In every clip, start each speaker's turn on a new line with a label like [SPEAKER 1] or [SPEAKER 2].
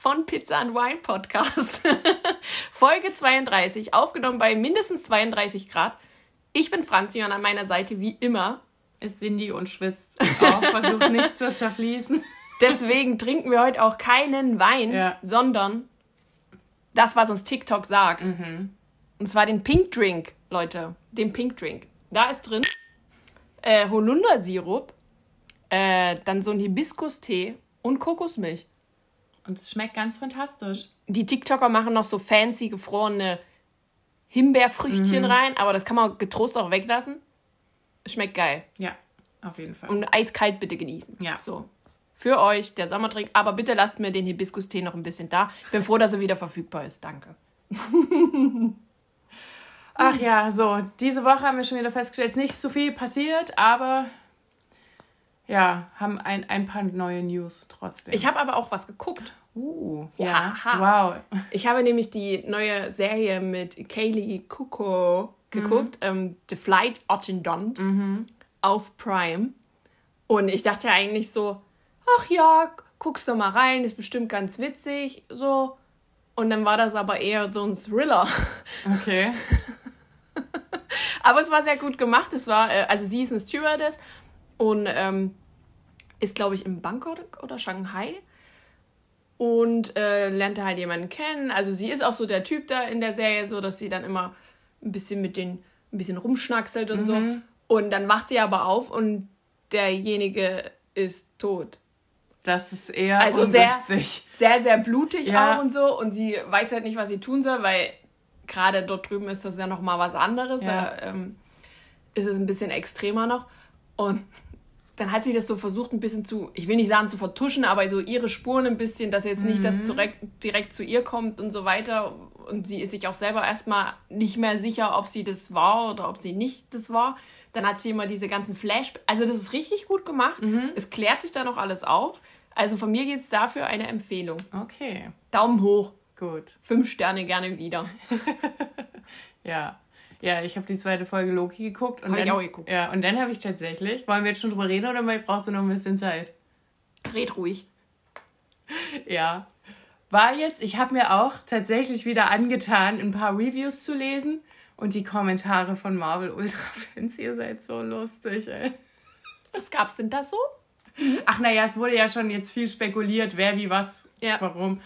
[SPEAKER 1] von Pizza and Wine Podcast. Folge 32, aufgenommen bei mindestens 32 Grad. Ich bin Franzi und an meiner Seite wie immer
[SPEAKER 2] ist Cindy und schwitzt auch, versucht nicht zu zerfließen.
[SPEAKER 1] Deswegen trinken wir heute auch keinen Wein,
[SPEAKER 2] Ja.
[SPEAKER 1] sondern das, was uns TikTok sagt.
[SPEAKER 2] Mhm.
[SPEAKER 1] Und zwar den Pink Drink, Leute. Den Pink Drink. Da ist drin äh, Holundersirup, äh, dann so ein Hibiskus-Tee und Kokosmilch.
[SPEAKER 2] Und es schmeckt ganz fantastisch.
[SPEAKER 1] Die TikToker machen noch so fancy gefrorene Himbeerfrüchtchen
[SPEAKER 2] Mhm.
[SPEAKER 1] rein, aber das kann man getrost auch weglassen. Schmeckt geil.
[SPEAKER 2] Ja, auf jeden Fall.
[SPEAKER 1] Und eiskalt bitte genießen.
[SPEAKER 2] Ja.
[SPEAKER 1] So. Für euch, der Sommertrink. Aber bitte lasst mir den Hibiskus-Tee noch ein bisschen da. Ich bin froh, dass er wieder verfügbar ist. Danke.
[SPEAKER 2] Ach ja, so, diese Woche haben wir schon wieder festgestellt, ist nicht so viel passiert, aber ja, haben ein, ein paar neue News trotzdem.
[SPEAKER 1] Ich habe aber auch was geguckt.
[SPEAKER 2] Uh,
[SPEAKER 1] Ja, ha.
[SPEAKER 2] wow.
[SPEAKER 1] Ich habe nämlich die neue Serie mit Kaylee Kuko geguckt, ähm, The Flight Attendant auf Prime. Und ich dachte ja eigentlich so, ach ja, guckst du mal rein, ist bestimmt ganz witzig, so. Und dann war das aber eher so ein Thriller.
[SPEAKER 2] Okay.
[SPEAKER 1] Aber es war sehr gut gemacht. Es war, äh, also sie ist eine Stewardess und ähm, ist, glaube ich, in Bangkok oder Shanghai und äh, lernte halt jemanden kennen. Also sie ist auch so der Typ da in der Serie, so dass sie dann immer ein bisschen mit den ein bisschen rumschnackselt und so. Und dann wacht sie aber auf und derjenige ist tot.
[SPEAKER 2] Das ist eher
[SPEAKER 1] Also sehr, sehr, sehr blutig
[SPEAKER 2] Ja.
[SPEAKER 1] auch und so. Und sie weiß halt nicht, was sie tun soll, weil gerade dort drüben ist das ja noch mal was anderes.
[SPEAKER 2] Ja.
[SPEAKER 1] Da ähm, ist es ein bisschen extremer noch. Und dann hat sie das so versucht, ein bisschen zu, ich will nicht sagen zu vertuschen, aber so ihre Spuren ein bisschen, dass jetzt nicht
[SPEAKER 2] Mhm.
[SPEAKER 1] das direkt, direkt zu ihr kommt und so weiter. Und sie ist sich auch selber erstmal nicht mehr sicher, ob sie das war oder ob sie nicht das war. Dann hat sie immer diese ganzen Flash. Also, das ist richtig gut gemacht.
[SPEAKER 2] Mhm.
[SPEAKER 1] Es klärt sich da noch alles auf. Also, von mir gibt es dafür eine Empfehlung.
[SPEAKER 2] Okay,
[SPEAKER 1] Daumen hoch.
[SPEAKER 2] gut.
[SPEAKER 1] Fünf Sterne gerne wieder.
[SPEAKER 2] Ja. Ja, ich habe die zweite Folge Loki geguckt. Und
[SPEAKER 1] Hab ich
[SPEAKER 2] dann,
[SPEAKER 1] auch geguckt.
[SPEAKER 2] Ja, und dann habe ich tatsächlich, wollen wir jetzt schon drüber reden oder brauchst du noch ein bisschen Zeit?
[SPEAKER 1] Red ruhig.
[SPEAKER 2] Ja. War jetzt, ich habe mir auch tatsächlich wieder angetan, ein paar Reviews zu lesen und die Kommentare von Marvel Ultra Fans. Ihr seid so lustig, ey.
[SPEAKER 1] Was gab's denn da so?
[SPEAKER 2] Ach naja, es wurde ja schon jetzt viel spekuliert, wer wie was,
[SPEAKER 1] Ja.
[SPEAKER 2] warum.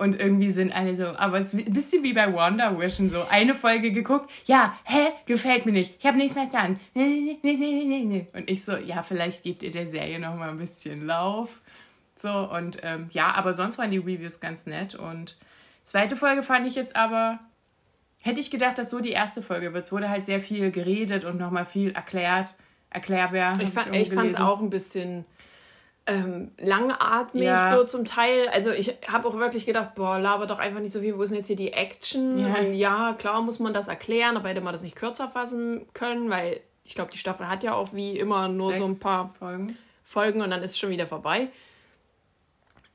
[SPEAKER 2] Und irgendwie sind alle so, aber es ist ein bisschen wie bei Wonder Vision so. Eine Folge geguckt, ja, hä, gefällt mir nicht. Ich habe nichts mehr zu sagen. Nee, nee, nee, nee, nee. Und ich so, ja, vielleicht gebt ihr der Serie noch mal ein bisschen Lauf. So, und ähm, ja, aber sonst waren die Reviews ganz nett. Und zweite Folge fand ich jetzt aber, hätte ich gedacht, dass so die erste Folge wird. Es wurde halt sehr viel geredet und nochmal viel erklärt, erklärbar.
[SPEAKER 1] Ich, fand,
[SPEAKER 2] irgendwo
[SPEAKER 1] ich fand es auch ein bisschen ähm, langatmig
[SPEAKER 2] Ja.
[SPEAKER 1] so zum Teil. Also ich habe auch wirklich gedacht, boah, laber doch einfach nicht so viel. Wo ist denn jetzt hier die Action?
[SPEAKER 2] Ja.
[SPEAKER 1] Und ja, klar muss man das erklären, aber hätte man das nicht kürzer fassen können, weil ich glaube, die Staffel hat ja auch wie immer nur so ein
[SPEAKER 2] Sechs
[SPEAKER 1] paar
[SPEAKER 2] Folgen.
[SPEAKER 1] Folgen und dann ist es schon wieder vorbei.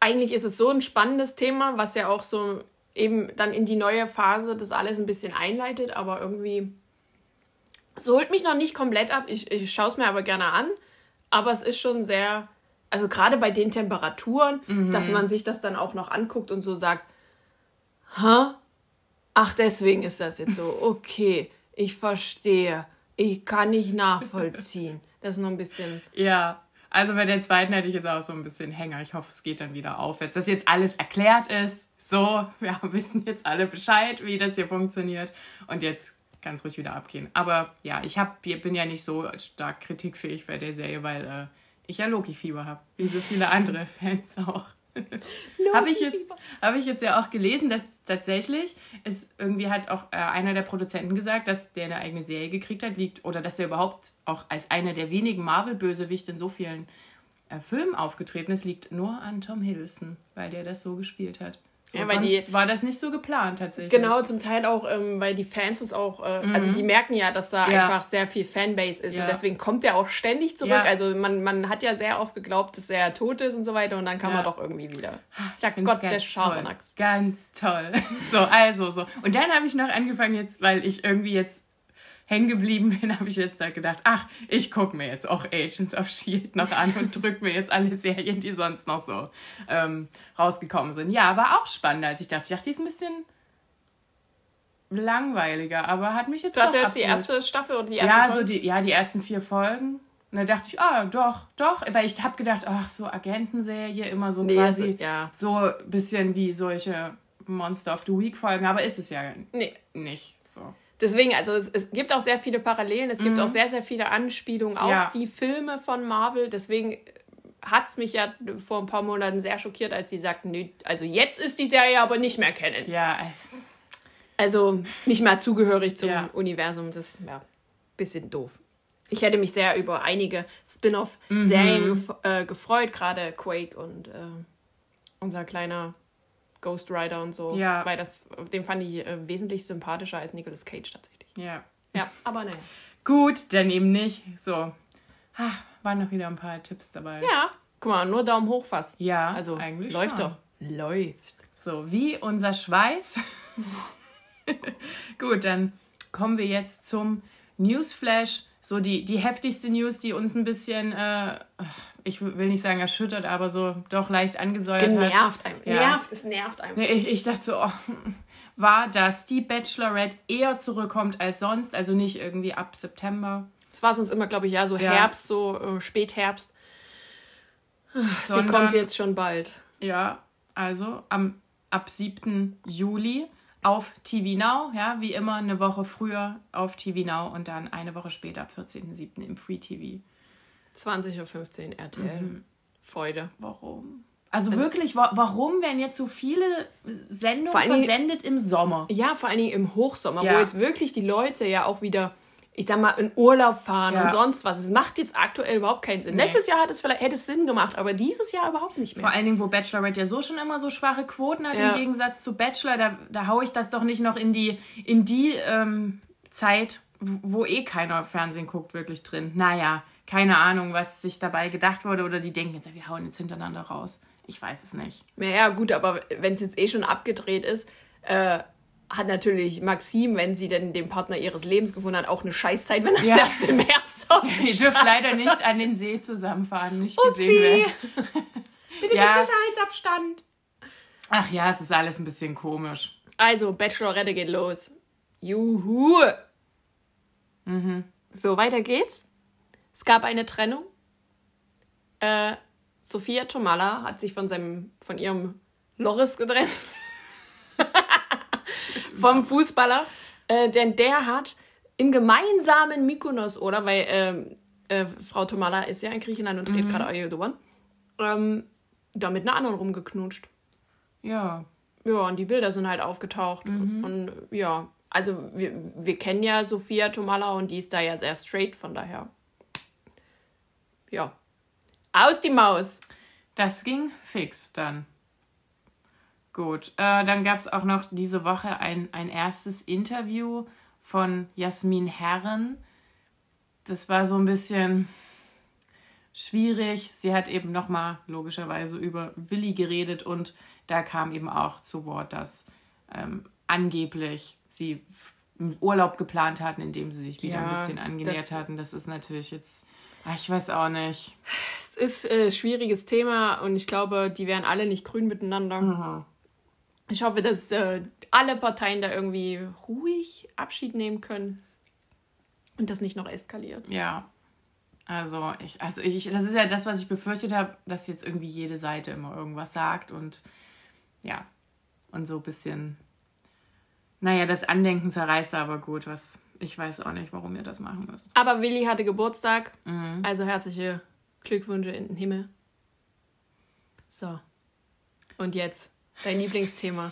[SPEAKER 1] Eigentlich ist es so ein spannendes Thema, was ja auch so eben dann in die neue Phase das alles ein bisschen einleitet, aber irgendwie. Es holt mich noch nicht komplett ab. Ich, ich schaue es mir aber gerne an. Aber es ist schon sehr, also gerade bei den Temperaturen, dass man sich das dann auch noch anguckt und so sagt, hä? Ach, deswegen ist das jetzt so. Okay, ich verstehe. Ich kann nicht nachvollziehen. Das ist noch ein bisschen.
[SPEAKER 2] Ja, also bei der zweiten hätte ich jetzt auch so ein bisschen Hänger. Ich hoffe, es geht dann wieder aufwärts. Dass jetzt alles erklärt ist. So, wir wissen jetzt alle Bescheid, wie das hier funktioniert. Und jetzt ganz ruhig wieder abgehen. Aber ja, ich hab, bin ja nicht so stark kritikfähig bei der Serie, weil äh, ich ja Loki-Fieber habe. Wie so viele andere Fans auch. Habe ich, jetzt, hab ich jetzt ja auch gelesen, dass tatsächlich es irgendwie hat auch äh, einer der Produzenten gesagt, dass der eine eigene Serie gekriegt hat, liegt oder dass der überhaupt auch als einer der wenigen Marvel-Bösewichte in so vielen äh, Filmen aufgetreten ist, liegt nur an Tom Hiddleston, weil der das so gespielt hat. So, ja, weil die, war das nicht so geplant tatsächlich.
[SPEAKER 1] Genau, zum Teil auch, ähm, weil die Fans es auch, äh, mhm. also die merken ja, dass da ja. einfach sehr viel Fanbase ist ja. und deswegen kommt er auch ständig zurück. Ja. Also man, man hat ja sehr oft geglaubt, dass er tot ist und so weiter und dann kam er doch irgendwie wieder. Ja, Gott,
[SPEAKER 2] der Schabernack. Ganz toll. So, also so. Und dann habe ich noch angefangen jetzt, weil ich irgendwie jetzt hängen geblieben bin, habe ich jetzt da gedacht, ach, ich gucke mir jetzt auch Agents of Shield noch an und drücke mir jetzt alle Serien, die sonst noch so ähm, rausgekommen sind. Ja, war auch spannend, als ich dachte, ich dachte, die ist ein bisschen langweiliger, aber hat mich jetzt.
[SPEAKER 1] Du hast ja jetzt die erste Staffel oder die erste
[SPEAKER 2] Ja, so die, ja, die ersten vier Folgen. Und da dachte ich, ah, doch, doch, weil ich habe gedacht, ach, so Agentenserie, immer so nee, quasi, also, ja. so ein bisschen wie solche Monster of the Week Folgen, aber ist es ja nee. nicht so.
[SPEAKER 1] Deswegen, also es, es gibt auch sehr viele Parallelen, es mhm. gibt auch sehr, sehr viele Anspielungen auf ja. die Filme von Marvel. Deswegen hat es mich ja vor ein paar Monaten sehr schockiert, als sie sagten, nö, also jetzt ist die Serie aber nicht mehr kennen. Ja, also, also nicht mehr zugehörig zum ja. Universum. Das ist ja ein bisschen doof. Ich hätte mich sehr über einige Spin-off-Serien mhm. gef äh, gefreut, gerade Quake und äh, unser kleiner Ghost Rider und so. Ja. Weil das, den fand ich äh, wesentlich sympathischer als Nicolas Cage tatsächlich. Ja. Ja, aber naja.
[SPEAKER 2] Gut, dann eben nicht. So. Ha, waren noch wieder ein paar Tipps dabei.
[SPEAKER 1] Ja. Guck mal, nur Daumen hoch fast. Ja, also eigentlich läuft
[SPEAKER 2] schon. doch. Läuft. So, wie unser Schweiß. Gut, dann kommen wir jetzt zum Newsflash. So die, die heftigste News, die uns ein bisschen äh, ich will nicht sagen erschüttert, aber so doch leicht angesäuert Genervt hat. Einem. Ja. Nervt, es nervt einfach. Ich, ich dachte so, oh, war, dass die Bachelorette eher zurückkommt als sonst, also nicht irgendwie ab September.
[SPEAKER 1] Das war sonst immer, glaube ich, ja, so ja. Herbst, so äh, Spätherbst. Sondern, Sie kommt jetzt schon bald.
[SPEAKER 2] Ja, also am, ab 7. Juli auf TV Now, ja, wie immer eine Woche früher auf TV Now und dann eine Woche später ab 14.07. im Free TV.
[SPEAKER 1] 20.15 Uhr RTL. Mhm. Freude.
[SPEAKER 2] Warum? Also, also, wirklich, wa warum werden jetzt so viele Sendungen versendet im Sommer?
[SPEAKER 1] Ja, vor allen Dingen im Hochsommer, ja. wo jetzt wirklich die Leute ja auch wieder, ich sag mal, in Urlaub fahren ja. und sonst was. Es macht jetzt aktuell überhaupt keinen Sinn. Nee. Letztes Jahr hat es vielleicht, hätte es Sinn gemacht, aber dieses Jahr überhaupt nicht mehr.
[SPEAKER 2] Vor allen Dingen, wo Bachelorette ja so schon immer so schwache Quoten hat, ja. im Gegensatz zu Bachelor, da, da haue ich das doch nicht noch in die, in die ähm, Zeit, wo eh keiner Fernsehen guckt, wirklich drin. Naja keine Ahnung, was sich dabei gedacht wurde oder die denken jetzt, wir hauen jetzt hintereinander raus. Ich weiß es nicht.
[SPEAKER 1] Ja, gut, aber wenn es jetzt eh schon abgedreht ist, äh, hat natürlich Maxim, wenn sie denn den Partner ihres Lebens gefunden hat, auch eine Scheißzeit, wenn er ja. erst im Herbst
[SPEAKER 2] Ihr dürft leider nicht an den See zusammenfahren, nicht Upsi. gesehen werden. Bitte ja. mit Sicherheitsabstand. Ach ja, es ist alles ein bisschen komisch.
[SPEAKER 1] Also, Bachelorette geht los. Juhu! Mhm. So, weiter geht's. Es gab eine Trennung. Äh, Sophia Tomala hat sich von seinem, von ihrem Loris getrennt. Vom Fußballer. Äh, denn der hat im gemeinsamen Mykonos, oder? Weil ähm, äh, Frau Tomala ist ja in Griechenland und dreht mhm. gerade Ayodhyan. Ähm, da mit einer anderen rumgeknutscht. Ja. Ja, und die Bilder sind halt aufgetaucht. Mhm. Und, und ja, also wir, wir kennen ja Sophia Tomala und die ist da ja sehr straight, von daher ja, aus die Maus.
[SPEAKER 2] Das ging fix dann. Gut, äh, dann gab es auch noch diese Woche ein, ein erstes Interview von Jasmin Herren. Das war so ein bisschen schwierig. Sie hat eben nochmal logischerweise über Willi geredet und da kam eben auch zu Wort, dass ähm, angeblich sie einen Urlaub geplant hatten, in dem sie sich wieder ja, ein bisschen angenähert das, hatten. Das ist natürlich jetzt Ach, ich weiß auch nicht.
[SPEAKER 1] Es ist ein äh, schwieriges Thema und ich glaube, die wären alle nicht grün miteinander. Mhm. Ich hoffe, dass äh, alle Parteien da irgendwie ruhig Abschied nehmen können und das nicht noch eskaliert.
[SPEAKER 2] Ja. Also ich, also ich, das ist ja das, was ich befürchtet habe, dass jetzt irgendwie jede Seite immer irgendwas sagt und ja, und so ein bisschen, naja, das Andenken zerreißt aber gut, was ich weiß auch nicht, warum ihr das machen müsst.
[SPEAKER 1] Aber Willi hatte Geburtstag. Mhm. Also herzliche Glückwünsche in den Himmel. So. Und jetzt dein Lieblingsthema.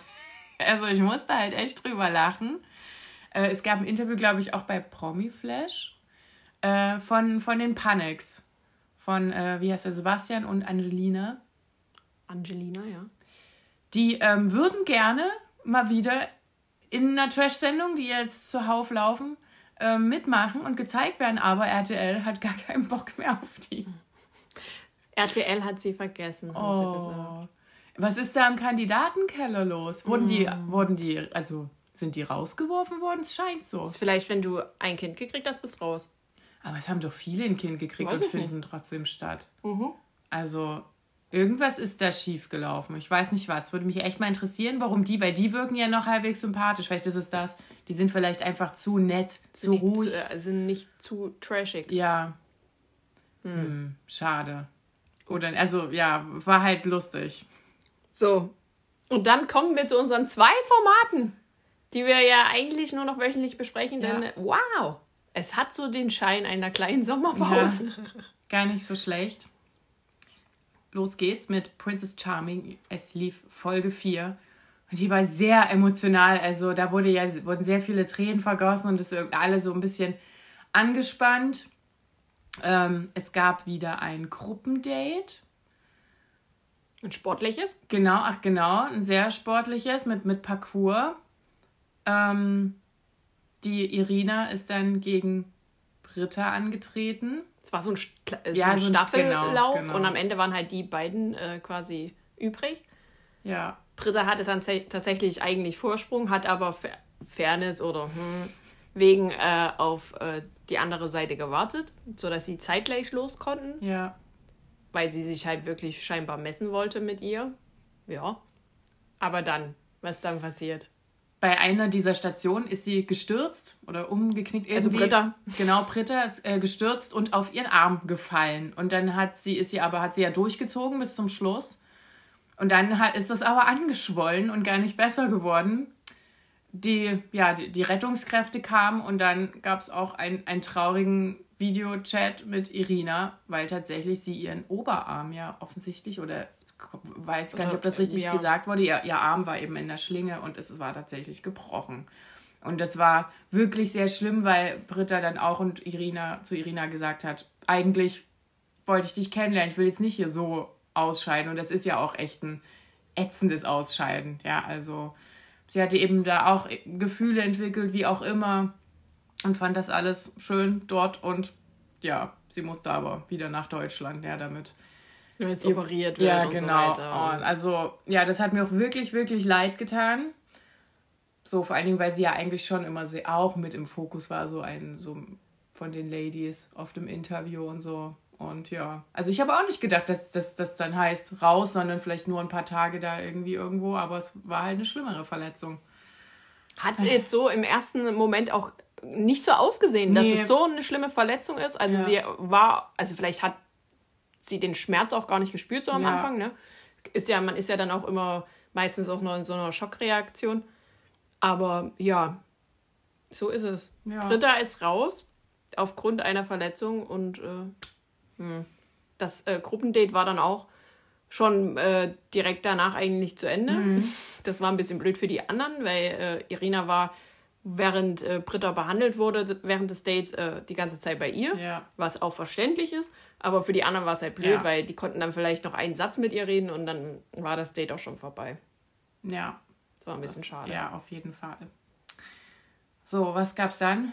[SPEAKER 2] Also ich musste halt echt drüber lachen. Äh, es gab ein Interview, glaube ich, auch bei Promiflash äh, von, von den Panics. Von, äh, wie heißt der, Sebastian und Angelina.
[SPEAKER 1] Angelina, ja.
[SPEAKER 2] Die ähm, würden gerne mal wieder in einer Trash-Sendung, die jetzt zuhauf laufen, äh, mitmachen und gezeigt werden, aber RTL hat gar keinen Bock mehr auf die.
[SPEAKER 1] RTL hat sie vergessen, haben sie gesagt.
[SPEAKER 2] Was ist da im Kandidatenkeller los? Wurden die,
[SPEAKER 1] Mm.
[SPEAKER 2] wurden die, also sind die rausgeworfen worden? Es scheint so.
[SPEAKER 1] Ist vielleicht, wenn du ein Kind gekriegt hast, bist raus.
[SPEAKER 2] Aber es haben doch viele ein Kind gekriegt
[SPEAKER 1] Weiß
[SPEAKER 2] und finden trotzdem statt.
[SPEAKER 1] Mhm.
[SPEAKER 2] Also irgendwas ist da schief gelaufen. Ich weiß nicht was. Würde mich echt mal interessieren, warum die, weil die wirken ja noch halbwegs sympathisch. Vielleicht ist es das. Die sind vielleicht einfach zu nett, zu
[SPEAKER 1] nicht
[SPEAKER 2] ruhig.
[SPEAKER 1] Zu, äh, sind nicht zu trashig.
[SPEAKER 2] Ja. Hm, schade. Oder, also ja, war halt lustig.
[SPEAKER 1] So. Und dann kommen wir zu unseren zwei Formaten, die wir ja eigentlich nur noch wöchentlich besprechen, denn
[SPEAKER 2] Ja.
[SPEAKER 1] wow, es hat so den Schein einer kleinen Sommerpause.
[SPEAKER 2] Gar nicht so schlecht. Los geht's mit Princess Charming. Es lief Folge 4. Und die war sehr emotional. Also da wurde ja, wurden sehr viele Tränen vergossen und es alle so ein bisschen angespannt. Ähm, es gab wieder ein Gruppendate.
[SPEAKER 1] Ein sportliches?
[SPEAKER 2] Genau, ach genau, ein sehr sportliches mit, mit Parcours. Ähm, die Irina ist dann gegen Britta angetreten.
[SPEAKER 1] Es war so ein, äh, so
[SPEAKER 2] Ja,
[SPEAKER 1] ein
[SPEAKER 2] so
[SPEAKER 1] Staffellauf
[SPEAKER 2] genau, genau.
[SPEAKER 1] und am Ende waren halt die beiden äh, quasi übrig.
[SPEAKER 2] Ja,
[SPEAKER 1] Britta hatte dann tatsächlich eigentlich Vorsprung, hat aber Fa- Fairness oder hm, wegen äh, auf äh, die andere Seite gewartet, sodass sie zeitgleich los konnten,
[SPEAKER 2] ja.
[SPEAKER 1] Weil sie sich halt wirklich scheinbar messen wollte mit ihr. Ja. Aber dann, was dann passiert?
[SPEAKER 2] bei einer dieser Stationen ist sie gestürzt oder umgeknickt irgendwie.
[SPEAKER 1] Also Britta.
[SPEAKER 2] Genau, Britta ist äh, gestürzt und auf ihren Arm gefallen. Und dann hat sie, ist sie aber, hat sie ja durchgezogen bis zum Schluss. Und dann hat, ist das aber angeschwollen und gar nicht besser geworden. Die, ja, die, die Rettungskräfte kamen und dann gab es auch ein, einen traurigen Videochat mit Irina, weil tatsächlich sie ihren Oberarm ja offensichtlich oder weiß gar nicht, ob das richtig
[SPEAKER 1] Ja.
[SPEAKER 2] gesagt wurde, ihr, ihr Arm war eben in der Schlinge und es war tatsächlich gebrochen. Und das war wirklich sehr schlimm, weil Britta dann auch und Irina zu Irina gesagt hat, eigentlich wollte ich dich kennenlernen, ich will jetzt nicht hier so ausscheiden. Und das ist ja auch echt ein ätzendes Ausscheiden. Ja, also sie hatte eben da auch Gefühle entwickelt, wie auch immer. Und fand das alles schön dort und ja, sie musste aber wieder nach Deutschland, ja, damit
[SPEAKER 1] Wenn es operiert wird
[SPEAKER 2] ja,
[SPEAKER 1] und
[SPEAKER 2] genau.
[SPEAKER 1] so weiter.
[SPEAKER 2] Und also, ja, das hat mir auch wirklich, wirklich leid getan. So, vor allen Dingen, weil sie ja eigentlich schon immer sehr, auch mit im Fokus war, so ein, so von den Ladies auf dem Interview und so. Und ja, also ich habe auch nicht gedacht, dass das dass dann heißt raus, sondern vielleicht nur ein paar Tage da irgendwie irgendwo, aber es war halt eine schlimmere Verletzung.
[SPEAKER 1] Hat jetzt so im ersten Moment auch nicht so ausgesehen, dass
[SPEAKER 2] Nee.
[SPEAKER 1] es so eine schlimme Verletzung ist. Also
[SPEAKER 2] Ja.
[SPEAKER 1] sie war, also vielleicht hat sie den Schmerz auch gar nicht gespürt so am
[SPEAKER 2] Ja.
[SPEAKER 1] Anfang, ne? Ist ja, man ist ja dann auch immer meistens auch noch in so einer Schockreaktion. Aber ja, so ist es.
[SPEAKER 2] Ja.
[SPEAKER 1] Britta ist raus aufgrund einer Verletzung und äh, hm. das äh, Gruppendate war dann auch schon äh, direkt danach eigentlich zu Ende.
[SPEAKER 2] Mhm.
[SPEAKER 1] Das war ein bisschen blöd für die anderen, weil äh, Irina war, während äh, Britta behandelt wurde, während des Dates äh, die ganze Zeit bei ihr,
[SPEAKER 2] Ja.
[SPEAKER 1] was auch verständlich ist. Aber für die anderen war es halt blöd,
[SPEAKER 2] Ja.
[SPEAKER 1] weil die konnten dann vielleicht noch einen Satz mit ihr reden und dann war das Date auch schon vorbei.
[SPEAKER 2] Ja,
[SPEAKER 1] Das war ein bisschen schade.
[SPEAKER 2] ja, auf jeden Fall. So, was gab's dann?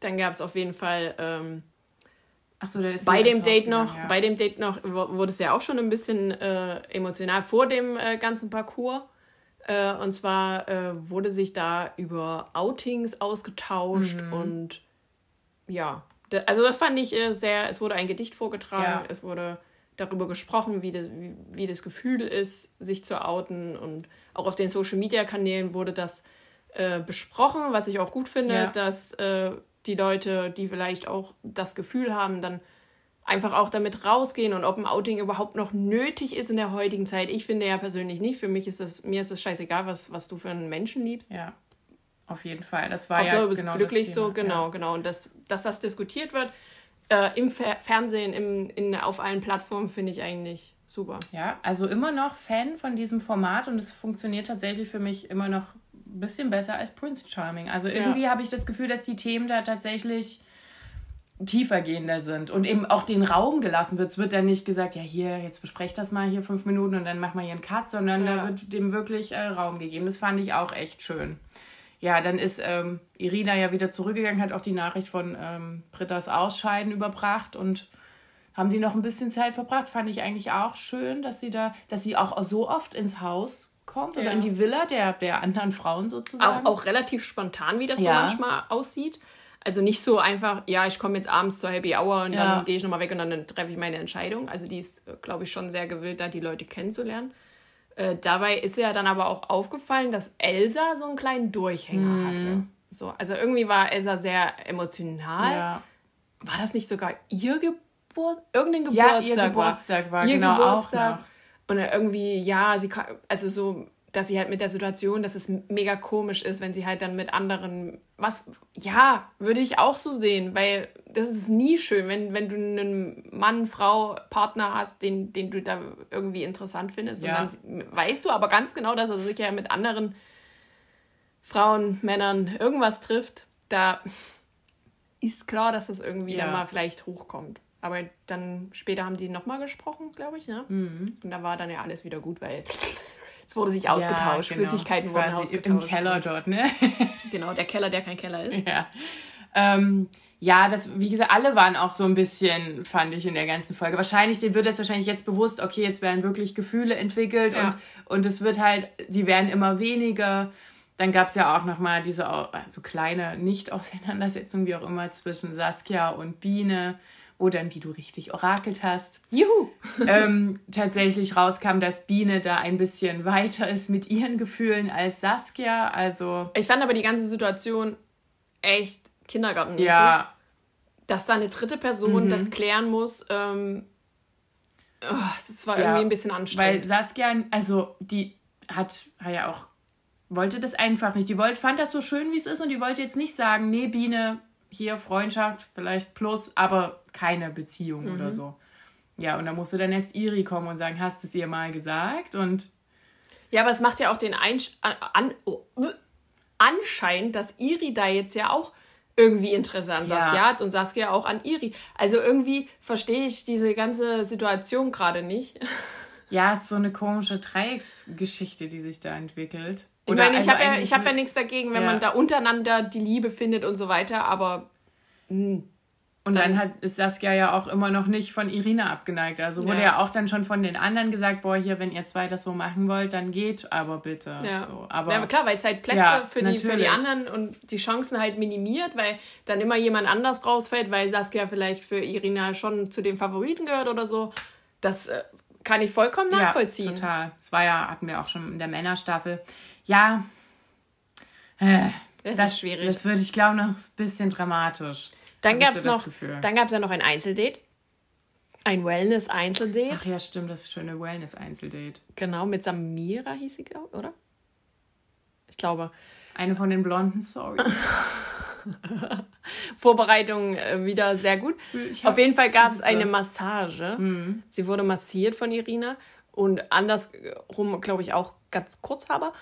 [SPEAKER 1] Dann gab es auf jeden Fall ähm,
[SPEAKER 2] der ist
[SPEAKER 1] bei dem Date
[SPEAKER 2] Haus
[SPEAKER 1] noch,
[SPEAKER 2] gegangen, ja.
[SPEAKER 1] bei dem Date noch wurde es ja auch schon ein bisschen äh, emotional vor dem äh, ganzen Parcours. Äh, und zwar äh, wurde sich da über Outings ausgetauscht
[SPEAKER 2] Mhm.
[SPEAKER 1] und ja, da, also das fand ich äh, sehr, es wurde ein Gedicht vorgetragen,
[SPEAKER 2] Ja.
[SPEAKER 1] es wurde darüber gesprochen, wie das, wie, wie das Gefühl ist, sich zu outen und auch auf den Social Media Kanälen wurde das äh, besprochen, was ich auch gut finde,
[SPEAKER 2] Ja.
[SPEAKER 1] dass äh, die Leute, die vielleicht auch das Gefühl haben, dann einfach auch damit rausgehen und ob ein Outing überhaupt noch nötig ist in der heutigen Zeit. Ich finde ja persönlich nicht. Für mich ist das, mir ist es scheißegal, was, was du für einen Menschen liebst.
[SPEAKER 2] Ja, auf jeden Fall. Das war
[SPEAKER 1] Hauptsache,
[SPEAKER 2] ja
[SPEAKER 1] du bist
[SPEAKER 2] genau
[SPEAKER 1] glücklich
[SPEAKER 2] das
[SPEAKER 1] so, genau,
[SPEAKER 2] Ja.
[SPEAKER 1] genau. Und das, dass das diskutiert wird äh, im Fer Fernsehen, im, in, auf allen Plattformen, finde ich eigentlich super.
[SPEAKER 2] Ja, also immer noch Fan von diesem Format und es funktioniert tatsächlich für mich immer noch ein bisschen besser als Prince Charming. Also irgendwie habe ich das Gefühl, dass die Themen da tatsächlich tiefergehender sind und eben auch den Raum gelassen wird. Es wird dann nicht gesagt, ja hier, jetzt besprecht das mal hier fünf Minuten und dann mach mal hier einen Cut, sondern ja. da wird dem wirklich äh, Raum gegeben. Das fand ich auch echt schön. Ja, dann ist ähm, Irina ja wieder zurückgegangen, hat auch die Nachricht von ähm, Brittas Ausscheiden überbracht und haben die noch ein bisschen Zeit verbracht. Fand ich eigentlich auch schön, dass sie da, dass sie auch so oft ins Haus kommt oder ja. in die Villa der, der anderen Frauen sozusagen.
[SPEAKER 1] Auch, auch relativ spontan, wie das ja. so manchmal aussieht. Also nicht so einfach, ja, ich komme jetzt abends zur Happy Hour und ja. dann gehe ich nochmal weg und dann treffe ich meine Entscheidung. Also die ist, glaube ich, schon sehr gewillt, da die Leute kennenzulernen. Äh, dabei ist ja dann aber auch aufgefallen, dass Elsa so einen kleinen Durchhänger mm. hatte. So, also irgendwie war Elsa sehr emotional. Ja. War das nicht sogar ihr Geburt? Irgendein Geburtstag? Ja, ihr Geburtstag war, war ihr genau Geburtstag. auch noch. Und irgendwie, ja, sie also so dass sie halt mit der Situation, dass es mega komisch ist, wenn sie halt dann mit anderen, was, ja, würde ich auch so sehen, weil das ist nie schön, wenn, wenn du einen Mann, Frau, Partner hast, den, den du da irgendwie interessant findest. Ja. Und dann weißt du aber ganz genau, dass er sich ja mit anderen Frauen, Männern irgendwas trifft. Da ist klar, dass das irgendwie ja. dann mal vielleicht hochkommt. Aber dann später haben die nochmal gesprochen, glaube ich, ne? Mhm. Und da war dann ja alles wieder gut, weil es wurde sich ausgetauscht, ja, genau. Flüssigkeiten wurden ausgetauscht. Im Keller dort, ne? genau, der Keller, der kein Keller ist.
[SPEAKER 2] Ja. Ähm, ja, das, wie gesagt, alle waren auch so ein bisschen, fand ich in der ganzen Folge. Wahrscheinlich, denen wird es wahrscheinlich jetzt bewusst, okay, jetzt werden wirklich Gefühle entwickelt ja. und, und es wird halt, die werden immer weniger. Dann gab es ja auch nochmal diese so kleine Nicht-Auseinandersetzung, wie auch immer, zwischen Saskia und Biene dann, wie du richtig orakelt hast, Juhu! ähm, tatsächlich rauskam, dass Biene da ein bisschen weiter ist mit ihren Gefühlen als Saskia. Also.
[SPEAKER 1] Ich fand aber die ganze Situation echt kindergartenmäßig. Ja. Dass da eine dritte Person mhm. das klären muss, ähm, oh, das war ja, irgendwie ein bisschen
[SPEAKER 2] anstrengend. Weil Saskia, also die hat, hat ja auch wollte das einfach nicht. Die wollte, fand das so schön, wie es ist und die wollte jetzt nicht sagen, nee, Biene, hier Freundschaft, vielleicht plus, aber keine Beziehung mhm. oder so. Ja, und da musste dann erst Iri kommen und sagen, hast du es ihr mal gesagt? Und
[SPEAKER 1] ja, aber es macht ja auch den Einsch an, oh, Anschein, dass Iri da jetzt ja auch irgendwie Interesse an Saskia ja. hat und Saskia auch an Iri. Also irgendwie verstehe ich diese ganze Situation gerade nicht.
[SPEAKER 2] Ja, es ist so eine komische Dreiecksgeschichte, die sich da entwickelt.
[SPEAKER 1] Ich meine, ich also habe ja, hab ja nichts dagegen, wenn ja. man da untereinander die Liebe findet und so weiter, aber. Mh,
[SPEAKER 2] und dann, dann, hat, ist Saskia ja auch immer noch nicht von Irina abgeneigt. Also wurde ja. ja. auch dann schon von den anderen gesagt, boah, hier, wenn ihr zwei das so machen wollt, dann geht aber bitte.
[SPEAKER 1] Ja,
[SPEAKER 2] so,
[SPEAKER 1] aber, ja, klar, weil es halt Plätze ja, für, die, für die anderen und die Chancen halt minimiert, weil dann immer jemand anders rausfällt, weil Saskia vielleicht für Irina schon zu den Favoriten gehört oder so. Das äh, kann ich vollkommen nachvollziehen.
[SPEAKER 2] Ja, total. Das war ja, hatten wir auch schon in der Männerstaffel. Ja, äh, das, das, ist schwierig. Das würde ich glaube noch ein bisschen dramatisch.
[SPEAKER 1] Dann gab es noch, dann gab es ja noch ein Einzeldate. Ein Wellness-Einzeldate.
[SPEAKER 2] Ach ja, stimmt, das schöne Wellness-Einzeldate.
[SPEAKER 1] Genau, mit Samira hieß sie, oder? Ich glaube.
[SPEAKER 2] Eine von den Blonden, sorry.
[SPEAKER 1] Vorbereitung äh, wieder sehr gut. Auf jeden Fall gab es eine Massage. Mhm. Sie wurde massiert von Irina und andersrum, glaube ich, auch ganz kurz aber.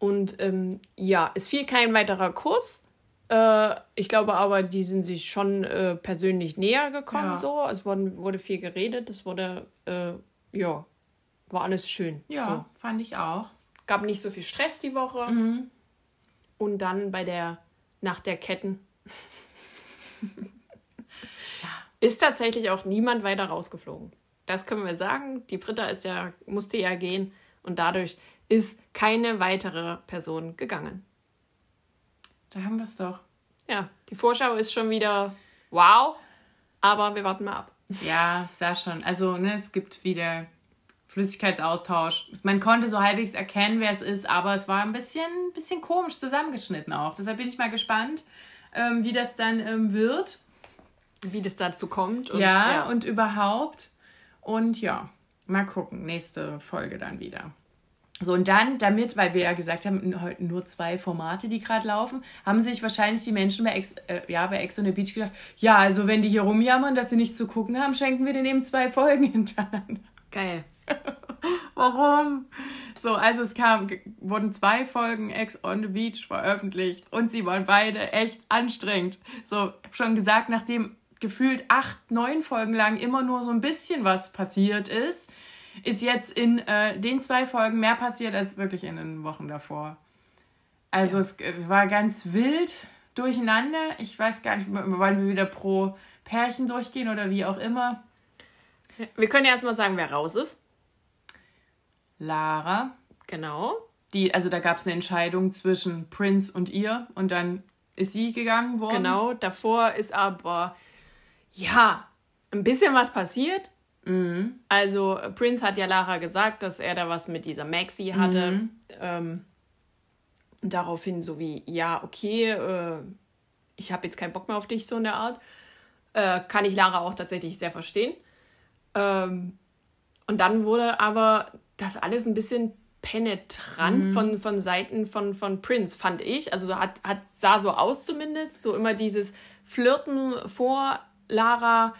[SPEAKER 1] Und ähm, ja, es fiel kein weiterer Kurs. Äh, ich glaube aber, die sind sich schon äh, persönlich näher gekommen. Ja. So. Es wurde, wurde viel geredet. Es wurde, äh, ja, war alles schön.
[SPEAKER 2] Ja,
[SPEAKER 1] so.
[SPEAKER 2] fand ich auch.
[SPEAKER 1] Gab nicht so viel Stress die Woche. Mhm. Und dann bei der Nacht der Ketten ist tatsächlich auch niemand weiter rausgeflogen. Das können wir sagen. Die Britta ist ja, musste ja gehen und dadurch ist keine weitere Person gegangen.
[SPEAKER 2] Da haben wir es doch.
[SPEAKER 1] Ja, die Vorschau ist schon wieder wow, aber wir warten mal ab.
[SPEAKER 2] Ja, sah schon. Also, ne, es gibt wieder Flüssigkeitsaustausch. Man konnte so halbwegs erkennen, wer es ist, aber es war ein bisschen, bisschen komisch zusammengeschnitten auch. Deshalb bin ich mal gespannt, ähm, wie das dann ähm, wird.
[SPEAKER 1] Wie das dazu kommt.
[SPEAKER 2] Und, ja, ja, und überhaupt. Und ja, mal gucken. Nächste Folge dann wieder. So, und dann, damit, weil wir ja gesagt haben, heute nur zwei Formate, die gerade laufen, haben sich wahrscheinlich die Menschen bei Ex, äh, ja, bei Ex on the Beach gedacht, ja, also wenn die hier rumjammern, dass sie nichts zu gucken haben, schenken wir denen eben zwei Folgen hintereinander.
[SPEAKER 1] Geil.
[SPEAKER 2] Warum? So, also es kam, wurden zwei Folgen Ex on the Beach veröffentlicht und sie waren beide echt anstrengend. So, schon gesagt, nachdem gefühlt acht, neun Folgen lang immer nur so ein bisschen was passiert ist, ist jetzt in äh, den zwei Folgen mehr passiert als wirklich in den Wochen davor. Also ja. es war ganz wild durcheinander. Ich weiß gar nicht, wollen wir wieder pro Pärchen durchgehen oder wie auch immer.
[SPEAKER 1] Wir können ja erstmal sagen, wer raus ist.
[SPEAKER 2] Lara.
[SPEAKER 1] Genau.
[SPEAKER 2] Die, also da gab es eine Entscheidung zwischen Prince und ihr und dann ist sie gegangen worden.
[SPEAKER 1] Genau, davor ist aber, ja, ein bisschen was passiert. Mhm. Also Prince hat ja Lara gesagt, dass er da was mit dieser Maxi hatte. Mhm. Ähm, und daraufhin so wie, ja, okay, äh, ich habe jetzt keinen Bock mehr auf dich, so in der Art. Äh, kann ich Lara auch tatsächlich sehr verstehen. Ähm, und dann wurde aber das alles ein bisschen penetrant mhm. von, von Seiten von, von Prince, fand ich. Also hat, hat, sah so aus zumindest. So immer dieses Flirten vor Lara,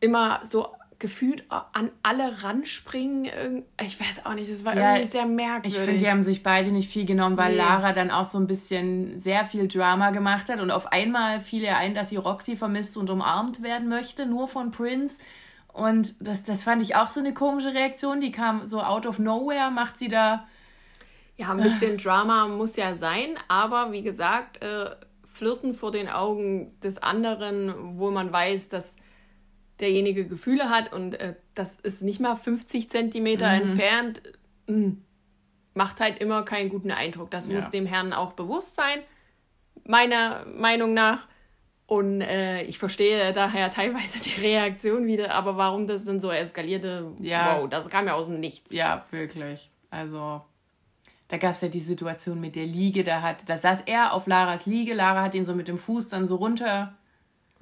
[SPEAKER 1] immer so gefühlt an alle ranspringen. Ich weiß auch nicht, das war ja, irgendwie sehr merkwürdig.
[SPEAKER 2] Ich finde, die haben sich beide nicht viel genommen, weil nee. Lara dann auch so ein bisschen sehr viel Drama gemacht hat und auf einmal fiel ihr ein, dass sie Roxy vermisst und umarmt werden möchte, nur von Prince. Und das, das fand ich auch so eine komische Reaktion. Die kam so out of nowhere, macht sie da.
[SPEAKER 1] Ja, ein bisschen Drama muss ja sein, aber wie gesagt, äh, Flirten vor den Augen des anderen, wo man weiß, dass derjenige Gefühle hat und äh, das ist nicht mal 50 Zentimeter mhm. entfernt, mh, hm, macht halt immer keinen guten Eindruck. Das ja. muss dem Herrn auch bewusst sein, meiner Meinung nach. Und äh, ich verstehe daher teilweise die Reaktion wieder, aber warum das dann so eskalierte, ja. wow, das kam ja aus dem Nichts.
[SPEAKER 2] Ja, wirklich. Also, da gab es ja die Situation mit der Liege, da hat, da saß er auf Laras Liege, Lara hat ihn so mit dem Fuß dann so runter.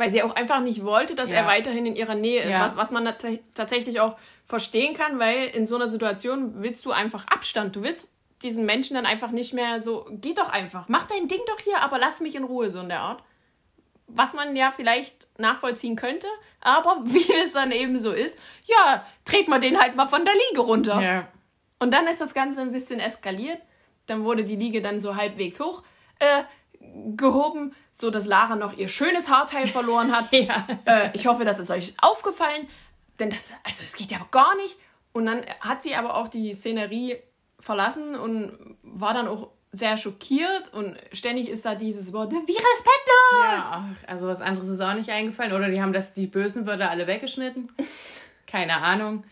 [SPEAKER 1] Weil sie auch einfach nicht wollte, dass ja. er weiterhin in ihrer Nähe ist, ja. was, was man tatsächlich auch verstehen kann, weil in so einer Situation willst du einfach Abstand. Du willst diesen Menschen dann einfach nicht mehr so, geh doch einfach, mach dein Ding doch hier, aber lass mich in Ruhe, so in der Art was man ja vielleicht nachvollziehen könnte, aber wie es dann eben so ist, ja, dreht man den halt mal von der Liege runter. Ja. Und dann ist das Ganze ein bisschen eskaliert. Dann wurde die Liege dann so halbwegs hoch äh, gehoben, so dass Lara noch ihr schönes Haarteil verloren hat. ja. äh, ich hoffe, das ist euch aufgefallen, denn das, also es geht ja gar nicht. Und dann hat sie aber auch die Szenerie verlassen und war dann auch sehr schockiert und ständig ist da dieses Wort, wie respektlos!
[SPEAKER 2] Ja, also was anderes ist auch nicht eingefallen. Oder die haben das, die bösen Wörter alle weggeschnitten. Keine Ahnung.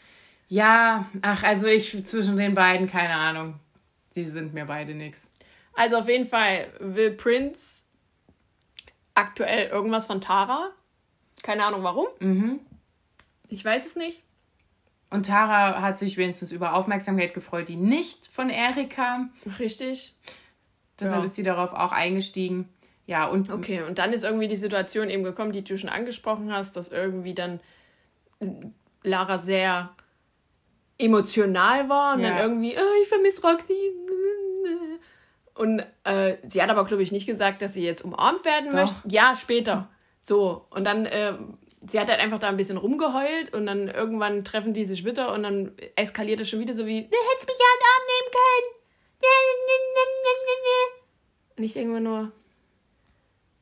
[SPEAKER 2] Ja, ach, also ich zwischen den beiden, keine Ahnung. Die sind mir beide nichts.
[SPEAKER 1] Also auf jeden Fall will Prince aktuell irgendwas von Tara. Keine Ahnung warum. Mhm. Ich weiß es nicht.
[SPEAKER 2] Und Tara hat sich wenigstens über Aufmerksamkeit gefreut, die nicht von Erik kam.
[SPEAKER 1] Richtig.
[SPEAKER 2] Deshalb ja. ist sie darauf auch eingestiegen. Ja, und.
[SPEAKER 1] Okay, und dann ist irgendwie die Situation eben gekommen, die du schon angesprochen hast, dass irgendwie dann Lara sehr emotional war und ja. dann irgendwie, oh, ich vermisse Roxy. Und äh, sie hat aber, glaube ich, nicht gesagt, dass sie jetzt umarmt werden Doch. möchte. Ja, später. So. Und dann äh, sie hat halt einfach da ein bisschen rumgeheult und dann irgendwann treffen die sich wieder und dann eskaliert es schon wieder so wie, du hättest mich ja an den Arm nehmen können. Und ich denke mir nur,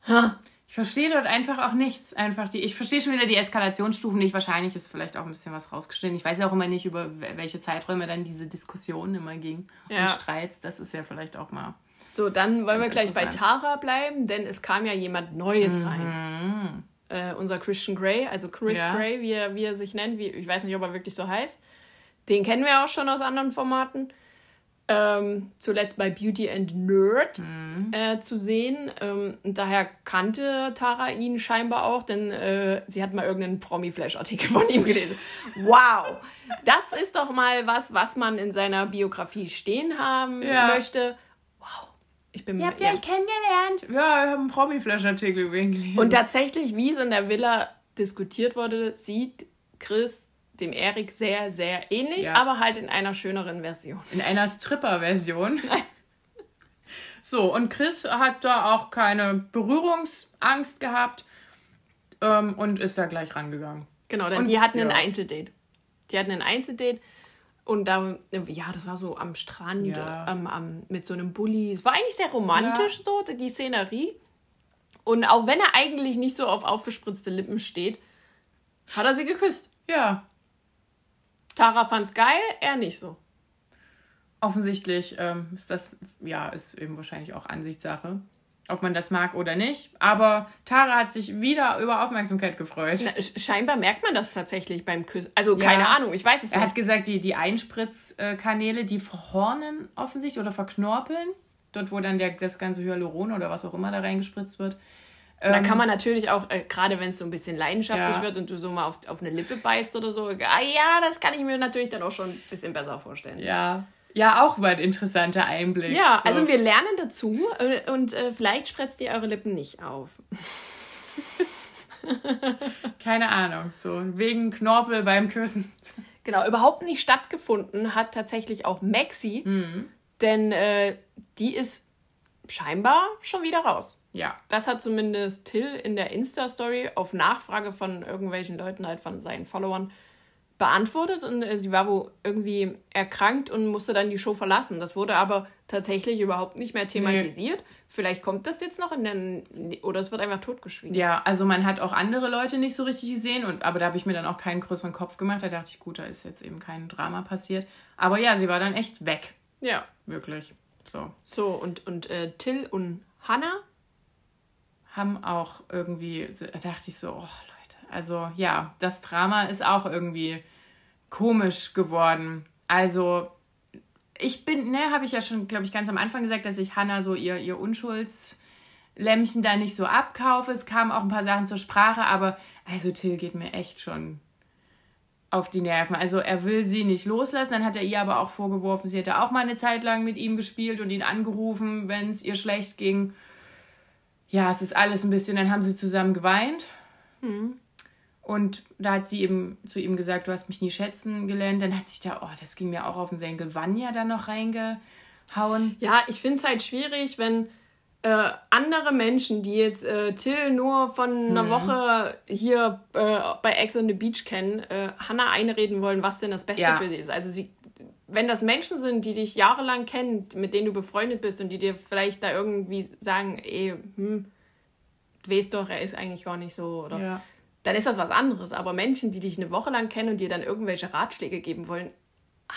[SPEAKER 2] ha. Ich verstehe dort einfach auch nichts. Einfach die, ich verstehe schon wieder die Eskalationsstufen nicht. Wahrscheinlich ist vielleicht auch ein bisschen was rausgeschnitten. Ich weiß ja auch immer nicht, über welche Zeiträume dann diese Diskussionen immer ging ja. und Streits. Das ist ja vielleicht auch mal.
[SPEAKER 1] So, dann wollen wir gleich bei Tara bleiben, denn es kam ja jemand Neues mhm. rein äh, unser Christian Grey, also Chris ja. Grey, wie er, wie er sich nennt, wie, ich weiß nicht, ob er wirklich so heißt. Den kennen wir auch schon aus anderen Formaten. Ähm, zuletzt bei Beauty and Nerd mhm. äh, zu sehen. Ähm, daher kannte Tara ihn scheinbar auch, denn äh, sie hat mal irgendeinen Promi-Flash-Artikel von ihm gelesen. Wow! Das ist doch mal was, was man in seiner Biografie stehen haben ja. möchte.
[SPEAKER 2] Ich bin Ihr habt ja euch kennengelernt. Ja, ich habe einen Promi-Flash-Artikel über ihn gelesen.
[SPEAKER 1] Und tatsächlich, wie es in der Villa diskutiert wurde, sieht Chris dem Erik sehr, sehr ähnlich, ja. aber halt in einer schöneren Version.
[SPEAKER 2] In einer Stripper-Version. so, und Chris hat da auch keine Berührungsangst gehabt ähm, und ist da gleich rangegangen.
[SPEAKER 1] Genau, denn und, die hatten ja. ein Einzeldate. Die hatten ein Einzeldate und da, ja, das war so am Strand ja. ähm, am, mit so einem Bulli. Es war eigentlich sehr romantisch ja. so, die Szenerie. Und auch wenn er eigentlich nicht so auf aufgespritzte Lippen steht, Hat er sie geküsst.
[SPEAKER 2] Ja.
[SPEAKER 1] Tara fand's geil, er nicht so.
[SPEAKER 2] Offensichtlich ähm, ist das, ja, ist eben wahrscheinlich auch Ansichtssache, ob man das mag oder nicht. Aber Tara hat sich wieder über Aufmerksamkeit gefreut.
[SPEAKER 1] Na, scheinbar merkt man das tatsächlich beim Küssen. Also keine ja. Ahnung, ich weiß es
[SPEAKER 2] er nicht. Er hat gesagt, die, die Einspritzkanäle, die verhornen offensichtlich oder verknorpeln. Dort, wo dann der, das ganze Hyaluron oder was auch immer da reingespritzt wird.
[SPEAKER 1] Ähm, da kann man natürlich auch, äh, gerade wenn es so ein bisschen leidenschaftlich ja. wird und du so mal auf, auf eine Lippe beißt oder so, ah, ja, das kann ich mir natürlich dann auch schon ein bisschen besser vorstellen.
[SPEAKER 2] Ja, ja, auch mal ein interessanter Einblick.
[SPEAKER 1] Ja, so. also wir lernen dazu äh, und äh, vielleicht spritzt ihr eure Lippen nicht auf.
[SPEAKER 2] Keine Ahnung, so wegen Knorpel beim Küssen.
[SPEAKER 1] Genau, überhaupt nicht stattgefunden hat tatsächlich auch Maxi, mhm. denn äh, die ist scheinbar schon wieder raus.
[SPEAKER 2] Ja.
[SPEAKER 1] Das hat zumindest Till in der Insta-Story auf Nachfrage von irgendwelchen Leuten, halt von seinen Followern, beantwortet und äh, sie war wohl irgendwie erkrankt und musste dann die Show verlassen. Das wurde aber tatsächlich überhaupt nicht mehr thematisiert. Nee. Vielleicht kommt das jetzt noch in den oder es wird einfach totgeschwiegen.
[SPEAKER 2] Ja, also man hat auch andere Leute nicht so richtig gesehen und aber da habe ich mir dann auch keinen größeren Kopf gemacht. Da dachte ich, gut, da ist jetzt eben kein Drama passiert. Aber ja, sie war dann echt weg.
[SPEAKER 1] Ja,
[SPEAKER 2] wirklich. So.
[SPEAKER 1] So und und äh, Till und Hannah
[SPEAKER 2] haben auch irgendwie da dachte ich so, oh also ja, das Drama ist auch irgendwie komisch geworden. Also ich bin, ne, habe ich ja schon, glaube ich, ganz am Anfang gesagt, dass ich Hannah so ihr, ihr Unschuldslämmchen da nicht so abkaufe. Es kamen auch ein paar Sachen zur Sprache, aber also Till geht mir echt schon auf die Nerven. Also er will sie nicht loslassen. Dann hat er ihr aber auch vorgeworfen, sie hätte auch mal eine Zeit lang mit ihm gespielt und ihn angerufen, wenn es ihr schlecht ging. Ja, es ist alles ein bisschen, dann haben sie zusammen geweint. Mhm. Und da hat sie eben zu ihm gesagt, du hast mich nie schätzen gelernt. Dann hat sich da, oh, das ging mir auch auf den Senkel, Vanya da noch reingehauen.
[SPEAKER 1] Ja, ich finde es halt schwierig, wenn äh, andere Menschen, die jetzt äh, Till nur von einer hm. Woche hier äh, bei Ex on the Beach kennen, äh, Hannah einreden wollen, was denn das Beste ja. für sie ist. Also sie, wenn das Menschen sind, die dich jahrelang kennen, mit denen du befreundet bist und die dir vielleicht da irgendwie sagen, ey, hm, du weißt doch, er ist eigentlich gar nicht so oder ja dann ist das was anderes. Aber Menschen, die dich eine Woche lang kennen und dir dann irgendwelche Ratschläge geben wollen,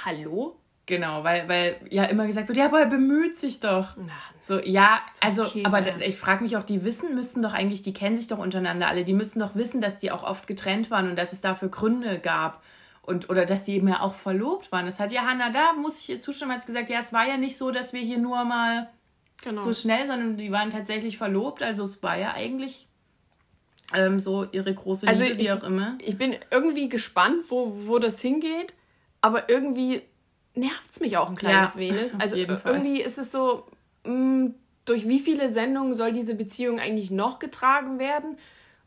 [SPEAKER 1] hallo?
[SPEAKER 2] Genau, weil, weil ja immer gesagt wird, ja, aber er bemüht sich doch. Ach, so, ja, also, okay aber ich frage mich auch, die wissen, müssten doch eigentlich, die kennen sich doch untereinander alle, die müssten doch wissen, dass die auch oft getrennt waren und dass es dafür Gründe gab. Und, oder dass die eben ja auch verlobt waren. Das hat ja Hannah da, muss ich ihr zustimmen, hat gesagt, ja, es war ja nicht so, dass wir hier nur mal genau. so schnell, sondern die waren tatsächlich verlobt. Also es war ja eigentlich ähm, so ihre große also Liebe,
[SPEAKER 1] ich, wie auch immer. Ich bin irgendwie gespannt, wo, wo das hingeht, aber irgendwie nervt es mich auch ein kleines ja, wenig. Also irgendwie ist es so, mh, mm, durch wie viele Sendungen soll diese Beziehung eigentlich noch getragen werden,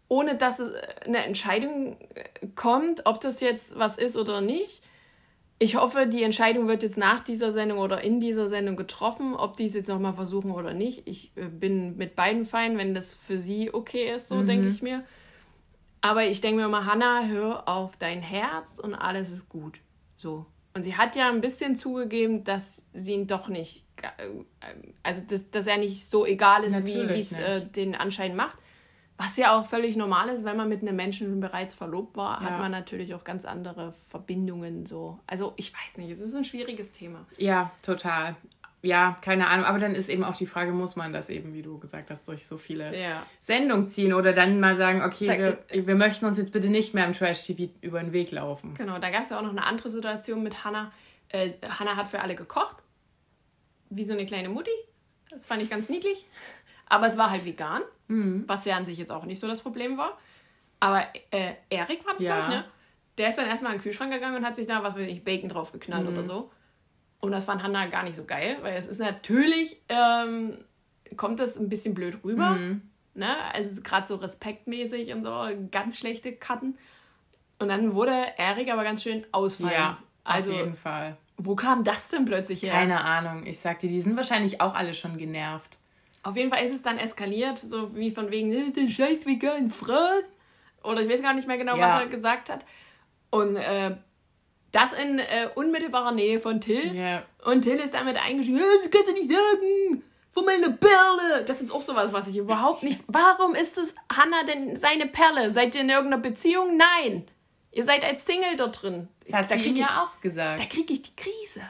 [SPEAKER 1] ohne dass es eine Entscheidung äh, kommt, ob das jetzt was ist oder nicht ich hoffe, die Entscheidung wird jetzt nach dieser Sendung oder in dieser Sendung getroffen, ob die es jetzt nochmal versuchen oder nicht. Ich äh, bin mit beiden fein, wenn das für sie okay ist, so mhm. denke ich mir. Aber ich denke mir mal, Hannah, hör auf dein Herz und alles ist gut. So. Und sie hat ja ein bisschen zugegeben, dass sie ihn doch nicht, äh, also dass, dass er nicht so egal ist, Natürlich wie es äh, den Anschein macht. Was ja auch völlig normal ist, wenn man mit einem Menschen bereits verlobt war, ja. hat man natürlich auch ganz andere Verbindungen so. Also ich weiß nicht, es ist ein schwieriges Thema.
[SPEAKER 2] Ja, total. Ja, keine Ahnung. Aber dann ist eben auch die Frage, muss man das eben, wie du gesagt hast, durch so viele ja. Sendungen ziehen oder dann mal sagen, okay, da, wir, wir möchten uns jetzt bitte nicht mehr im Trash-TV über den Weg laufen.
[SPEAKER 1] Genau, da gab es ja auch noch eine andere Situation mit Hannah. Äh, Hannah hat für alle gekocht, wie so eine kleine Mutti. Das fand ich ganz niedlich. Aber es war halt vegan. Mhm. Was ja an sich jetzt auch nicht so das Problem war. Aber äh, Erik war das, ja. glaube ich, ne? Der ist dann erstmal in den Kühlschrank gegangen und hat sich da, was weiß ich, Bacon drauf geknallt mhm. oder so. Und das fand Hannah gar nicht so geil, weil es ist natürlich, ähm, kommt das ein bisschen blöd rüber. Mhm. Ne? Also gerade so respektmäßig und so, ganz schlechte Karten. Und dann wurde Erik aber ganz schön ausfallend. Ja, also,
[SPEAKER 2] auf jeden Fall.
[SPEAKER 1] Wo kam das denn plötzlich her?
[SPEAKER 2] Keine Ahnung. Ich sagte, die sind wahrscheinlich auch alle schon genervt.
[SPEAKER 1] Auf jeden Fall ist es dann eskaliert, so wie von wegen, äh, der scheiß vegan Fraß. Oder ich weiß gar nicht mehr genau, ja. was er gesagt hat. Und äh, das in äh, unmittelbarer Nähe von Till. Yeah. Und Till ist damit eingeschrieben, das kannst du nicht sagen. Von meiner Perle. Das ist auch sowas, was ich überhaupt nicht. Warum ist es Hannah denn seine Perle? Seid ihr in irgendeiner Beziehung? Nein. Ihr seid als Single dort drin.
[SPEAKER 2] Das hat
[SPEAKER 1] da
[SPEAKER 2] sie
[SPEAKER 1] krieg
[SPEAKER 2] ihm
[SPEAKER 1] ich,
[SPEAKER 2] ja auch gesagt.
[SPEAKER 1] Da kriege ich die Krise.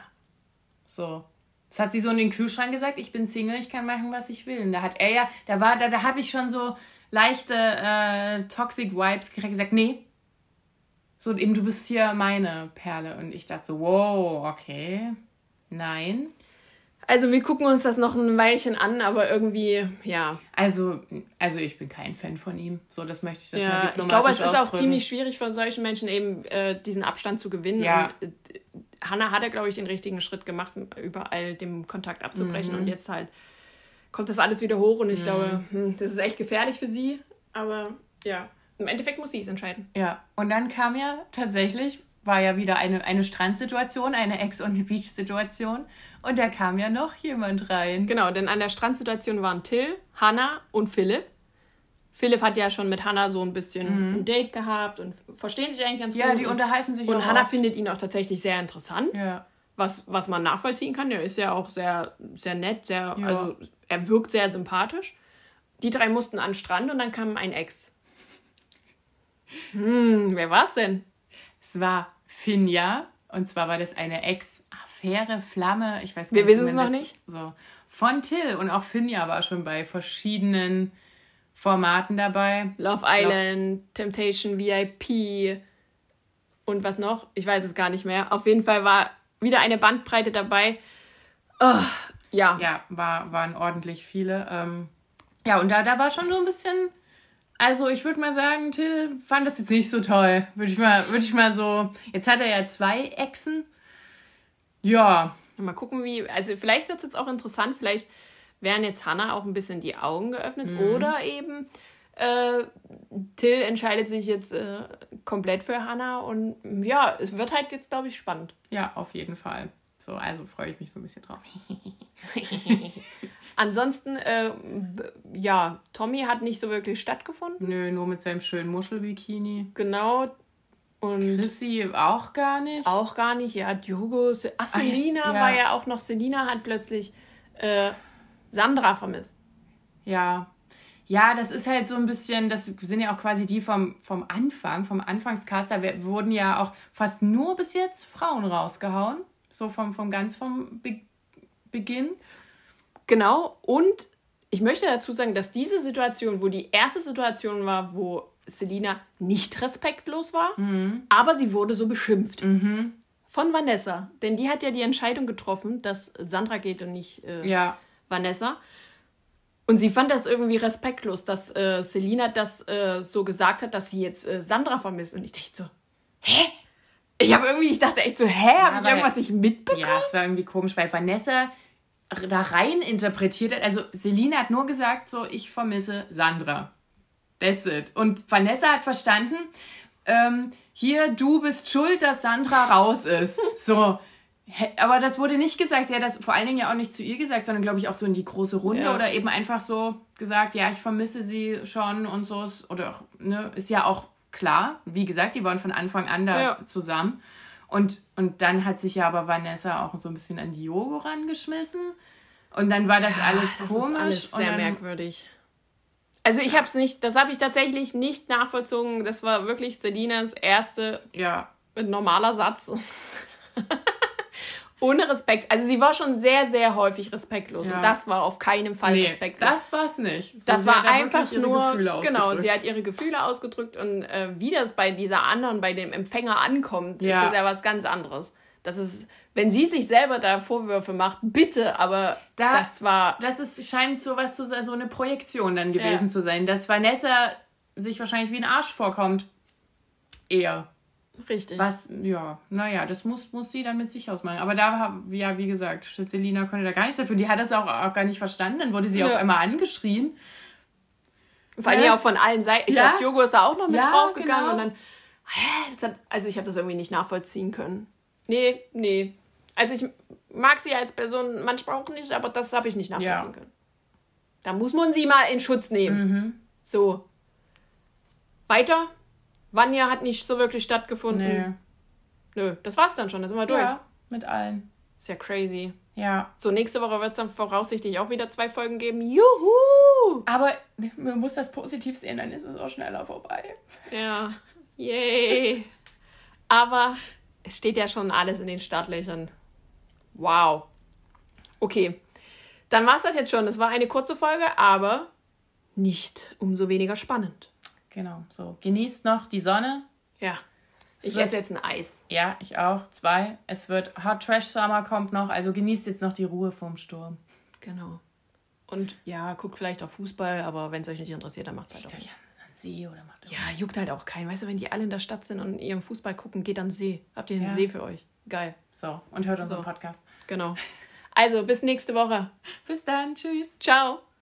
[SPEAKER 2] So. Das hat sie so in den Kühlschrank gesagt, ich bin Single, ich kann machen, was ich will. Und da hat er ja, da war, da, da habe ich schon so leichte äh, Toxic Vibes gekriegt, gesagt, nee. So eben, du bist hier meine Perle. Und ich dachte so, wow, okay. Nein.
[SPEAKER 1] Also wir gucken uns das noch ein Weilchen an, aber irgendwie, ja.
[SPEAKER 2] Also, also ich bin kein Fan von ihm. So, das möchte ich das mal
[SPEAKER 1] ja
[SPEAKER 2] diplomatisch
[SPEAKER 1] ich glaube, es ist auch
[SPEAKER 2] ausdrücken.
[SPEAKER 1] ziemlich schwierig von solchen Menschen eben äh, diesen Abstand zu gewinnen.
[SPEAKER 2] Ja.
[SPEAKER 1] Und, äh, Hannah hatte, glaube ich, den richtigen Schritt gemacht, überall den Kontakt abzubrechen.
[SPEAKER 2] Mhm.
[SPEAKER 1] Und jetzt halt kommt das alles wieder hoch und ich glaube, hm, das ist echt gefährlich für sie. Aber ja, im Endeffekt muss sie es entscheiden.
[SPEAKER 2] Ja, und dann kam ja tatsächlich, war ja wieder eine, eine Strandsituation, eine Ex-on-the-Beach-Situation. Und da kam ja noch jemand rein.
[SPEAKER 1] Genau, denn an der Strandsituation waren Till, Hannah und Philipp. Philipp hat ja schon mit Hannah so ein bisschen ein Date gehabt und verstehen sich eigentlich ganz
[SPEAKER 2] Mhm. Ja,
[SPEAKER 1] gut.
[SPEAKER 2] die
[SPEAKER 1] Und-
[SPEAKER 2] unterhalten sich
[SPEAKER 1] Und Hannah findet ihn auch tatsächlich sehr interessant,
[SPEAKER 2] Ja,
[SPEAKER 1] was, was man nachvollziehen kann. Er ist ja auch sehr, sehr nett, sehr,
[SPEAKER 2] Ja.
[SPEAKER 1] also er wirkt sehr sympathisch. Die drei mussten an den Strand und dann kam ein Ex. Hm, wer war's denn?
[SPEAKER 2] es war Finja. Und zwar war das eine Ex-Affäre, Flamme. Ich weiß gar
[SPEAKER 1] Wir
[SPEAKER 2] nicht, wie
[SPEAKER 1] wissen es noch nicht.
[SPEAKER 2] So. Von Till. Und auch Finja war schon bei verschiedenen Formaten dabei.
[SPEAKER 1] Love Island, Temptation VIP und was noch? Ich weiß es gar nicht mehr. Auf jeden Fall war wieder eine Bandbreite dabei. Oh, ja.
[SPEAKER 2] Ja, war, waren ordentlich viele. Ähm, ja, und da, da war schon so ein bisschen. Also, ich würde mal sagen, Till fand das jetzt nicht so toll. Würde ich, mal- würd ich mal so. Jetzt hat er ja zwei Echsen. Ja,
[SPEAKER 1] Mal gucken, wie. Also, vielleicht wird es jetzt auch interessant. Vielleicht werden jetzt Hannah auch ein bisschen die Augen geöffnet. Oder eben äh, Till entscheidet sich jetzt äh, komplett für Hannah. Und ja, es wird halt jetzt, glaube ich, spannend.
[SPEAKER 2] ja, auf jeden Fall. So, also freue ich mich so ein bisschen drauf.
[SPEAKER 1] Ansonsten, äh, ja, Tommy hat nicht so wirklich stattgefunden.
[SPEAKER 2] Nö, nur mit seinem schönen Muschelbikini.
[SPEAKER 1] Genau. Und
[SPEAKER 2] Chrissy auch gar nicht.
[SPEAKER 1] Auch gar nicht. Ja, Diogo. Se- Ach, Selina
[SPEAKER 2] ja.
[SPEAKER 1] war ja auch noch. Selina hat plötzlich äh, Sandra vermisst.
[SPEAKER 2] Ja. Ja, das ist halt so ein bisschen, das sind ja auch quasi die vom, vom Anfang, vom Anfangscast, da wurden ja auch fast nur bis jetzt Frauen rausgehauen. So vom, vom ganz vom Be Beginn.
[SPEAKER 1] Genau. Und ich möchte dazu sagen, dass diese Situation, wo die erste Situation war, wo Selina nicht respektlos war,
[SPEAKER 2] Mhm.
[SPEAKER 1] aber sie wurde so beschimpft. Von Vanessa. Denn die hat ja die Entscheidung getroffen, dass Sandra geht und nicht äh,
[SPEAKER 2] Ja.
[SPEAKER 1] Vanessa. Und sie fand das irgendwie respektlos, dass äh, Selina das äh, so gesagt hat, dass sie jetzt äh, Sandra vermisst. Und ich dachte so, hä? Ich habe irgendwie, ich dachte echt so, hä, habe ich irgendwas nicht mitbekommen?
[SPEAKER 2] Ja, es war irgendwie komisch, weil Vanessa da rein interpretiert hat. Also Selina hat nur gesagt, so, ich vermisse Sandra. That's it. Und Vanessa hat verstanden, ähm, hier, du bist schuld, dass Sandra raus ist. So. Aber das wurde nicht gesagt. Sie hat das vor allen Dingen ja auch nicht zu ihr gesagt, sondern glaube ich auch so in die große Runde
[SPEAKER 1] Ja.
[SPEAKER 2] oder eben einfach so gesagt, ja, ich vermisse sie schon und so. ist- Oder, ne, ist ja auch klar. Wie gesagt, die waren von Anfang an da
[SPEAKER 1] Ja.
[SPEAKER 2] zusammen. Und, und dann hat sich ja aber Vanessa auch so ein bisschen an Diogo rangeschmissen. Und dann war das alles
[SPEAKER 1] das
[SPEAKER 2] komisch.
[SPEAKER 1] ist alles sehr
[SPEAKER 2] dann,
[SPEAKER 1] merkwürdig. Also ich habe es nicht, das habe ich tatsächlich nicht nachvollzogen. Das war wirklich Selinas erste
[SPEAKER 2] Ja,
[SPEAKER 1] normaler Satz. Ohne Respekt. Also sie war schon sehr, sehr häufig respektlos.
[SPEAKER 2] Ja.
[SPEAKER 1] Und das war auf keinen Fall
[SPEAKER 2] nee,
[SPEAKER 1] respektlos.
[SPEAKER 2] das war's nicht. So,
[SPEAKER 1] das war einfach nur, genau, sie hat ihre Gefühle ausgedrückt und äh, wie das bei dieser anderen, bei dem Empfänger ankommt, ist
[SPEAKER 2] Ja.
[SPEAKER 1] das ja was ganz anderes. Das ist, wenn sie sich selber da Vorwürfe macht, bitte, aber
[SPEAKER 2] Da-
[SPEAKER 1] das war,
[SPEAKER 2] das ist, scheint sowas zu sein, so eine Projektion dann gewesen
[SPEAKER 1] Ja.
[SPEAKER 2] zu sein, dass Vanessa sich wahrscheinlich wie ein Arsch vorkommt. Eher.
[SPEAKER 1] Richtig.
[SPEAKER 2] Was, ja, naja, das muss, muss sie dann mit sich ausmachen. Aber da, ja, wie gesagt, Selina konnte da gar nichts dafür. Die hat das auch, auch gar nicht verstanden. Dann wurde sie
[SPEAKER 1] Ja.
[SPEAKER 2] auf einmal angeschrien.
[SPEAKER 1] Vor allem
[SPEAKER 2] Ja.
[SPEAKER 1] auch von allen Seiten. Ich
[SPEAKER 2] Ja.
[SPEAKER 1] glaube, Diogo ist da auch noch mit
[SPEAKER 2] Ja,
[SPEAKER 1] draufgegangen
[SPEAKER 2] genau.
[SPEAKER 1] und dann, hä, hat, also ich habe das irgendwie nicht nachvollziehen können. Nee, nee. Also ich mag sie als Person manchmal auch nicht, aber das habe ich nicht nachvollziehen
[SPEAKER 2] Ja.
[SPEAKER 1] können. Da muss man sie mal in Schutz nehmen.
[SPEAKER 2] Mhm.
[SPEAKER 1] So. Weiter. Vanya hat nicht so wirklich stattgefunden.
[SPEAKER 2] Nee.
[SPEAKER 1] Nö, das war's dann schon, da sind wir durch.
[SPEAKER 2] Ja, mit allen.
[SPEAKER 1] Ist ja crazy.
[SPEAKER 2] Ja.
[SPEAKER 1] So, nächste Woche wird es dann voraussichtlich auch wieder zwei Folgen geben. Juhu!
[SPEAKER 2] Aber man muss das positiv sehen, dann ist es auch schneller vorbei.
[SPEAKER 1] Ja. Yay. Aber es steht ja schon alles in den Startlöchern. Wow. Okay. Dann war es das jetzt schon. Das war eine kurze Folge, aber nicht umso weniger spannend.
[SPEAKER 2] Genau, so. Genießt noch die Sonne.
[SPEAKER 1] Ja.
[SPEAKER 2] Es
[SPEAKER 1] Ich
[SPEAKER 2] wird-
[SPEAKER 1] esse jetzt ein Eis.
[SPEAKER 2] Ja, ich auch. Zwei. Es wird Hot Trash Summer kommt noch, also genießt jetzt noch die Ruhe vorm Sturm.
[SPEAKER 1] Genau. Und ja, guckt vielleicht auch Fußball, aber wenn es euch nicht interessiert, dann macht es halt auch
[SPEAKER 2] Legt
[SPEAKER 1] nicht.
[SPEAKER 2] euch an, an See oder macht
[SPEAKER 1] Ja, juckt halt auch keinen. Weißt du, wenn die alle in der Stadt sind und ihren Fußball gucken, geht an den See. Habt ihr einen
[SPEAKER 2] Ja.
[SPEAKER 1] See für euch? Geil.
[SPEAKER 2] So, und hört unseren
[SPEAKER 1] So.
[SPEAKER 2] Podcast.
[SPEAKER 1] Genau. Also, bis nächste Woche.
[SPEAKER 2] Bis dann. Tschüss.
[SPEAKER 1] Ciao.